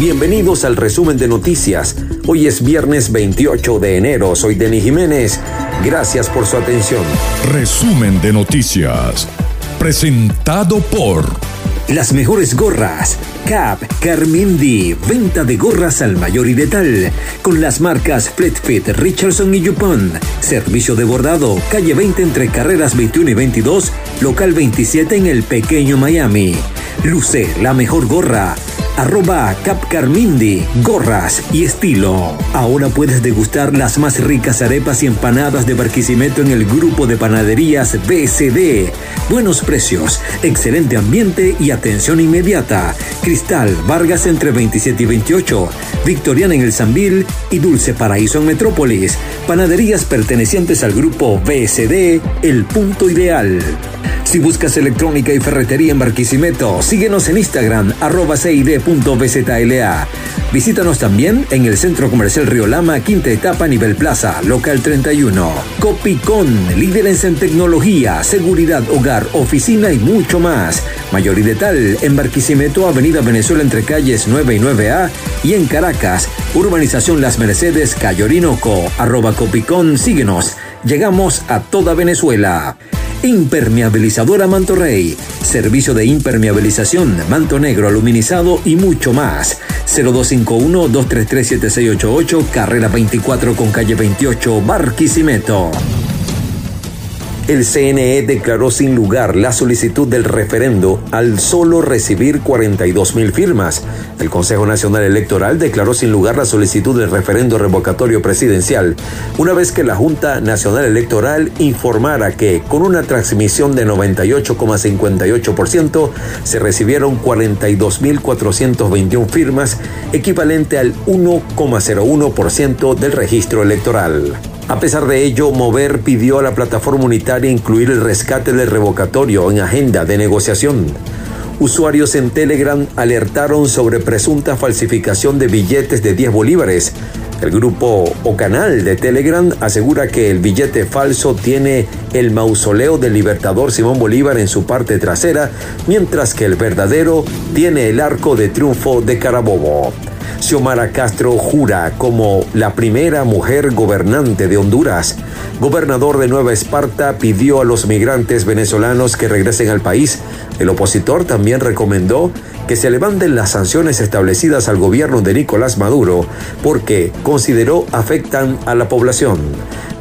Bienvenidos al resumen de noticias. Hoy es viernes 28 de enero. Soy Denis Jiménez. Gracias por su atención. Resumen de noticias. Presentado por... Las mejores gorras. Cap, Carmindi, venta de gorras al mayor y detal. Con las marcas Fleetfit, Richardson y Yupon. Servicio de bordado, calle 20 entre carreras 21 y 22, local 27 en el pequeño Miami. Luce la mejor gorra arroba Capcarmindi, gorras y estilo. Ahora puedes degustar las más ricas arepas y empanadas de Barquisimeto en el grupo de panaderías BCD. Buenos precios, excelente ambiente y atención inmediata. Cristal, Vargas entre 27 y 28, Victoriana en el Sambil y Dulce Paraíso en Metrópolis. Panaderías pertenecientes al grupo BSD, El Punto Ideal. Si buscas electrónica y ferretería en Barquisimeto, síguenos en Instagram, arroba cid.bzla. Visítanos también en el Centro Comercial Río Lama, quinta etapa, nivel plaza, local 31. Copicón, líderes en tecnología, seguridad, hogar, oficina y mucho más. Mayor y detal en Barquisimeto, Avenida Venezuela entre calles 9 y 9A y en Caracas, Urbanización Las Mercedes, Cayo Orinoco, arroba Copicón, síguenos. Llegamos a toda Venezuela. Impermeabilizadora Manto Rey. Servicio de impermeabilización, manto negro, aluminizado y mucho más. 0251-233-7688, carrera 24 con calle 28, Barquisimeto el CNE declaró sin lugar la solicitud del referendo al solo recibir 42 mil firmas. El Consejo Nacional Electoral declaró sin lugar la solicitud del referendo revocatorio presidencial, una vez que la Junta Nacional Electoral informara que con una transmisión de 98,58% se recibieron 42.421 firmas, equivalente al 1,01% del registro electoral. A pesar de ello, Mover pidió a la plataforma unitaria incluir el rescate del revocatorio en agenda de negociación. Usuarios en Telegram alertaron sobre presunta falsificación de billetes de 10 bolívares. El grupo o canal de Telegram asegura que el billete falso tiene el mausoleo del libertador Simón Bolívar en su parte trasera, mientras que el verdadero tiene el arco de triunfo de Carabobo. Xiomara Castro jura como la primera mujer gobernante de Honduras. Gobernador de Nueva Esparta pidió a los migrantes venezolanos que regresen al país. El opositor también recomendó que se levanten las sanciones establecidas al gobierno de Nicolás Maduro porque consideró afectan a la población.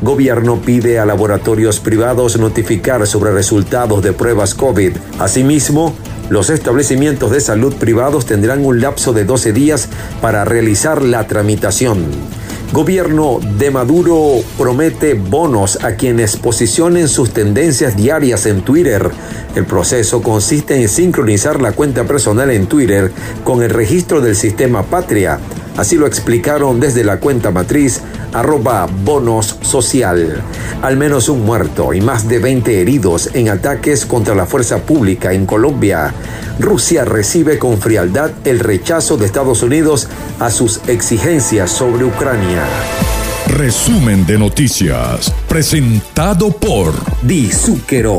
Gobierno pide a laboratorios privados notificar sobre resultados de pruebas COVID. Asimismo, los establecimientos de salud privados tendrán un lapso de 12 días para realizar la tramitación. Gobierno de Maduro promete bonos a quienes posicionen sus tendencias diarias en Twitter. El proceso consiste en sincronizar la cuenta personal en Twitter con el registro del sistema Patria. Así lo explicaron desde la cuenta matriz arroba bonos social. Al menos un muerto y más de 20 heridos en ataques contra la fuerza pública en Colombia. Rusia recibe con frialdad el rechazo de Estados Unidos a sus exigencias sobre Ucrania. Resumen de noticias, presentado por Di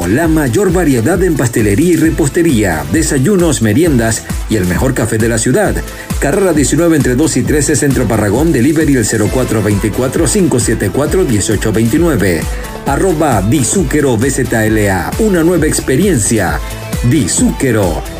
la mayor variedad en pastelería y repostería, desayunos, meriendas y el mejor café de la ciudad. Carrera 19 entre 2 y 13, Centro Parragón, Delivery el 0424-574-1829. Arroba Di Zúquero BZLA, una nueva experiencia. Di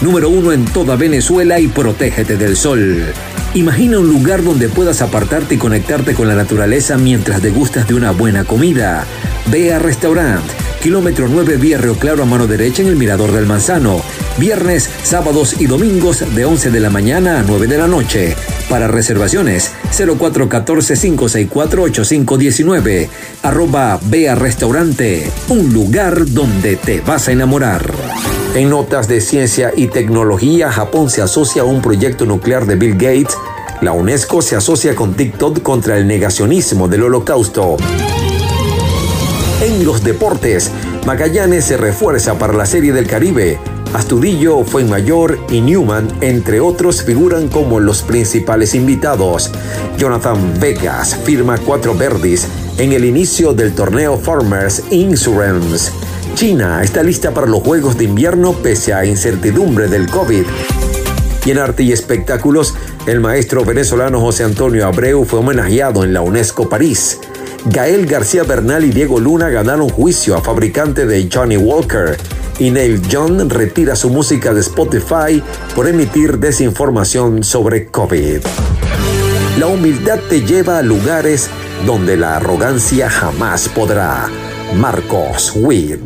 número uno en toda Venezuela y protégete del sol. Imagina un lugar donde puedas apartarte y conectarte con la naturaleza mientras degustas de una buena comida. Ve a Restaurant, kilómetro 9 vía Río Claro a mano derecha en el Mirador del Manzano. Viernes, sábados y domingos de 11 de la mañana a 9 de la noche. Para reservaciones, 0414-564-8519. Arroba Bea Restaurante, un lugar donde te vas a enamorar. En notas de ciencia y tecnología, Japón se asocia a un proyecto nuclear de Bill Gates. La UNESCO se asocia con TikTok contra el negacionismo del holocausto. En los deportes, Magallanes se refuerza para la Serie del Caribe. Astudillo, Fuenmayor y Newman, entre otros, figuran como los principales invitados. Jonathan Vegas firma cuatro verdis en el inicio del torneo Farmers Insurance. China está lista para los Juegos de Invierno pese a incertidumbre del COVID. Y en arte y espectáculos, el maestro venezolano José Antonio Abreu fue homenajeado en la UNESCO París. Gael García Bernal y Diego Luna ganaron juicio a fabricante de Johnny Walker y Neil John retira su música de Spotify por emitir desinformación sobre COVID. La humildad te lleva a lugares donde la arrogancia jamás podrá. Marcos Witt.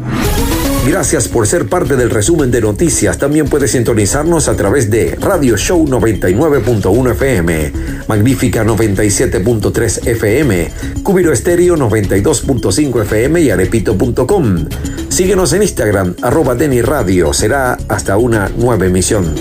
Gracias por ser parte del resumen de noticias. También puedes sintonizarnos a través de Radio Show 99.1 FM, Magnífica 97.3 FM, Cubiro Estéreo 92.5 FM y arepito.com. Síguenos en Instagram, arroba. Será hasta una nueva emisión.